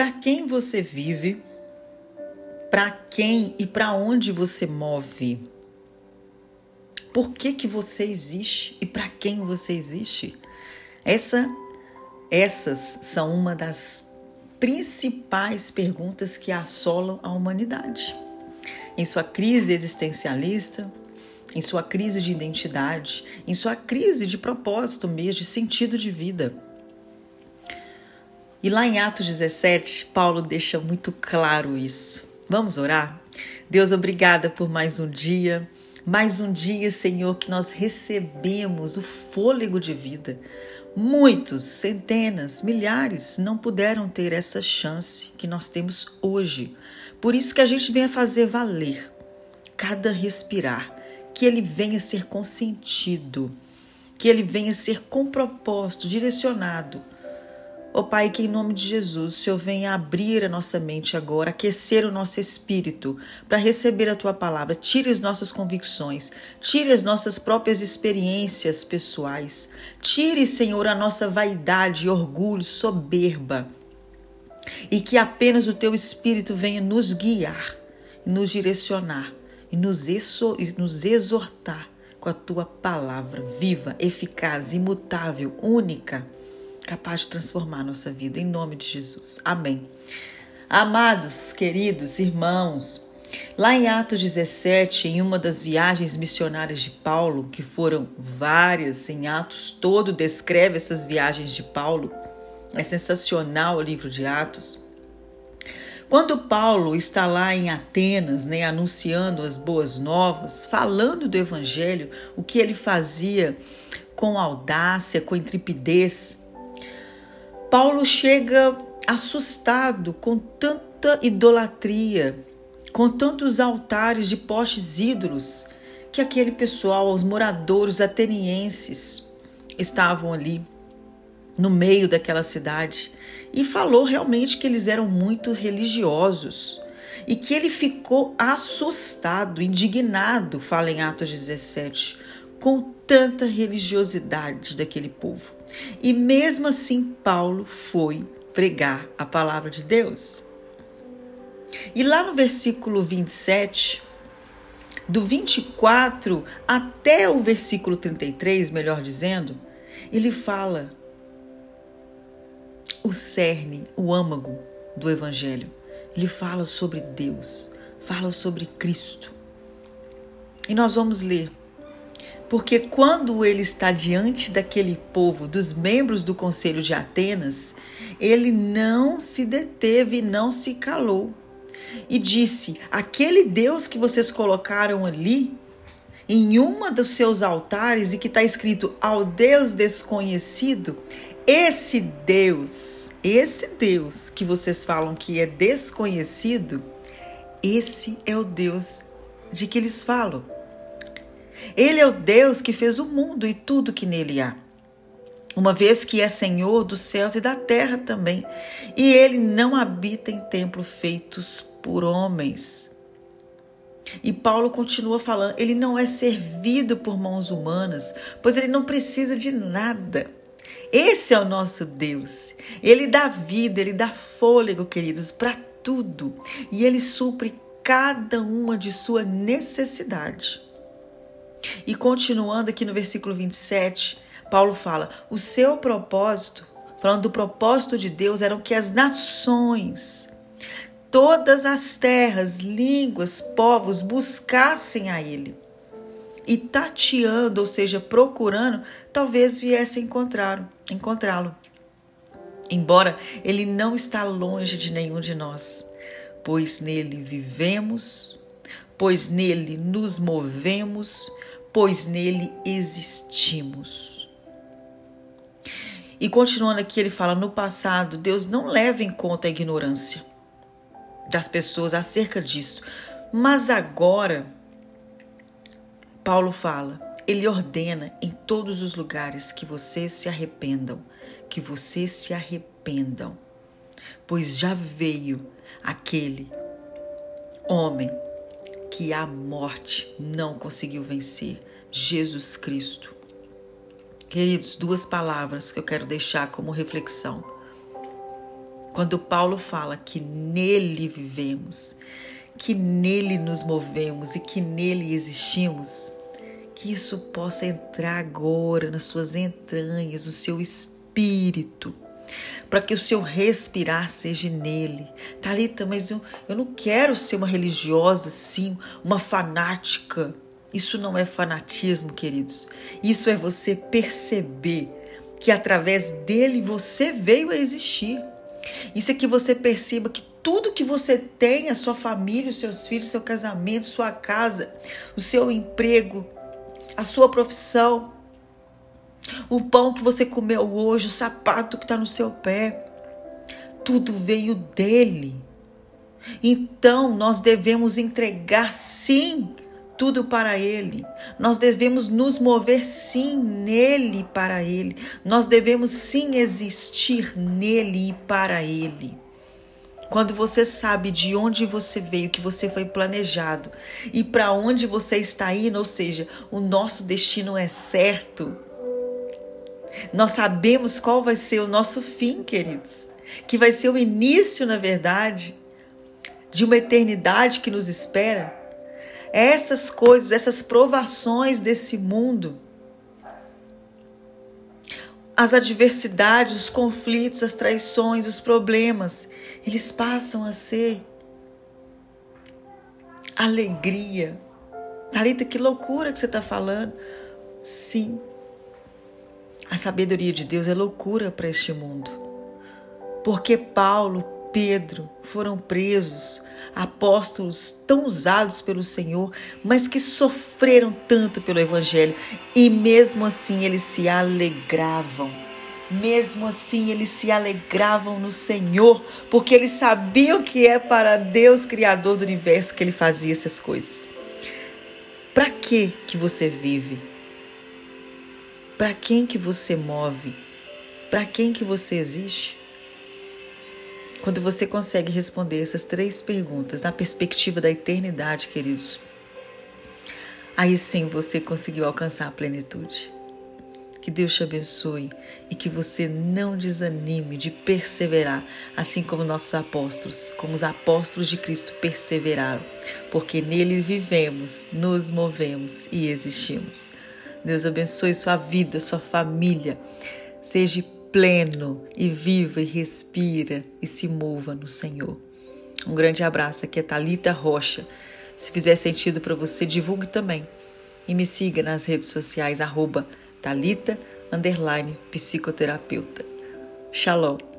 para quem você vive, para quem e para onde você move. Por que, que você existe e para quem você existe? Essa, essas são uma das principais perguntas que assolam a humanidade. Em sua crise existencialista, em sua crise de identidade, em sua crise de propósito mesmo, de sentido de vida. E lá em Atos 17, Paulo deixa muito claro isso. Vamos orar? Deus, obrigada por mais um dia. Mais um dia, Senhor, que nós recebemos o fôlego de vida. Muitos, centenas, milhares não puderam ter essa chance que nós temos hoje. Por isso que a gente vem a fazer valer cada respirar, que ele venha ser consentido, que ele venha ser com propósito, direcionado Ó oh, Pai, que em nome de Jesus, o Senhor venha abrir a nossa mente agora, aquecer o nosso espírito para receber a tua palavra. Tire as nossas convicções, tire as nossas próprias experiências pessoais. Tire, Senhor, a nossa vaidade, orgulho, soberba. E que apenas o teu espírito venha nos guiar, nos direcionar e nos, exortar com a tua palavra viva, eficaz, imutável, única capaz de transformar nossa vida, em nome de Jesus. Amém. Amados, queridos irmãos, lá em Atos 17, em uma das viagens missionárias de Paulo, que foram várias, em Atos todo descreve essas viagens de Paulo, é sensacional o livro de Atos. Quando Paulo está lá em Atenas, né, anunciando as boas novas, falando do evangelho, o que ele fazia com audácia, com intrepidez, Paulo chega assustado com tanta idolatria, com tantos altares de postes ídolos, que aquele pessoal, os moradores atenienses, estavam ali no meio daquela cidade e falou realmente que eles eram muito religiosos e que ele ficou assustado, indignado, fala em Atos 17, com tanta religiosidade daquele povo. E mesmo assim, Paulo foi pregar a palavra de Deus. E lá no versículo 27, do 24 até o versículo 33, melhor dizendo, ele fala o cerne, o âmago do evangelho. Ele fala sobre Deus, fala sobre Cristo. E nós vamos ler porque quando ele está diante daquele povo, dos membros do Conselho de Atenas, ele não se deteve, não se calou e disse: Aquele Deus que vocês colocaram ali em uma dos seus altares e que está escrito ao Deus desconhecido, esse Deus, esse Deus que vocês falam que é desconhecido, esse é o Deus de que eles falam. Ele é o Deus que fez o mundo e tudo que nele há. Uma vez que é Senhor dos céus e da terra também, e ele não habita em templos feitos por homens. E Paulo continua falando, ele não é servido por mãos humanas, pois ele não precisa de nada. Esse é o nosso Deus. Ele dá vida, ele dá fôlego, queridos, para tudo. E ele supre cada uma de sua necessidade. E continuando aqui no versículo 27, Paulo fala: o seu propósito, falando do propósito de Deus, eram que as nações, todas as terras, línguas, povos buscassem a Ele. E tateando, ou seja, procurando, talvez viesse encontrá-lo. Embora ele não está longe de nenhum de nós, pois nele vivemos, pois nele nos movemos, pois nele existimos. E continuando aqui, ele fala: no passado, Deus não leva em conta a ignorância das pessoas acerca disso, mas agora, Paulo fala, ele ordena em todos os lugares que vocês se arrependam, que vocês se arrependam, pois já veio aquele homem que a morte não conseguiu vencer Jesus Cristo. Queridos, duas palavras que eu quero deixar como reflexão. Quando Paulo fala que nele vivemos, que nele nos movemos e que nele existimos, que isso possa entrar agora nas suas entranhas, no seu espírito, para que o seu respirar seja nele. Talita, mas eu, eu não quero ser uma religiosa, sim, uma fanática. Isso não é fanatismo, queridos. Isso é você perceber que através dele você veio a existir. Isso é que você perceba que tudo que você tem, a sua família, os seus filhos, seu casamento, sua casa, o seu emprego, a sua profissão, o pão que você comeu hoje, o sapato que está no seu pé, tudo veio dele. Então nós devemos entregar sim tudo para Ele. Nós devemos nos mover sim nele para Ele. Nós devemos sim existir nele e para Ele. Quando você sabe de onde você veio, que você foi planejado e para onde você está indo, ou seja, o nosso destino é certo. Nós sabemos qual vai ser o nosso fim, queridos, que vai ser o início, na verdade, de uma eternidade que nos espera essas coisas, essas provações desse mundo, as adversidades, os conflitos, as traições, os problemas, eles passam a ser alegria. Talita, que loucura que você está falando. Sim, a sabedoria de Deus é loucura para este mundo. Porque Paulo, Pedro foram presos, apóstolos tão usados pelo Senhor, mas que sofreram tanto pelo Evangelho e mesmo assim eles se alegravam. Mesmo assim, eles se alegravam no Senhor, porque eles sabiam que é para Deus, Criador do universo, que ele fazia essas coisas. Para que que você vive? Para quem que você move? Para quem que você existe? Quando você consegue responder essas três perguntas na perspectiva da eternidade, queridos, aí sim você conseguiu alcançar a plenitude. Que Deus te abençoe e que você não desanime de perseverar, assim como nossos apóstolos, como os apóstolos de Cristo perseveraram, porque nele vivemos, nos movemos e existimos. Deus abençoe sua vida, sua família. Seja pleno e viva e respira e se mova no Senhor. Um grande abraço, aqui é Talita Rocha. Se fizer sentido para você, divulgue também. E me siga nas redes sociais, arroba Thalita, underline, psicoterapeuta. Shalom.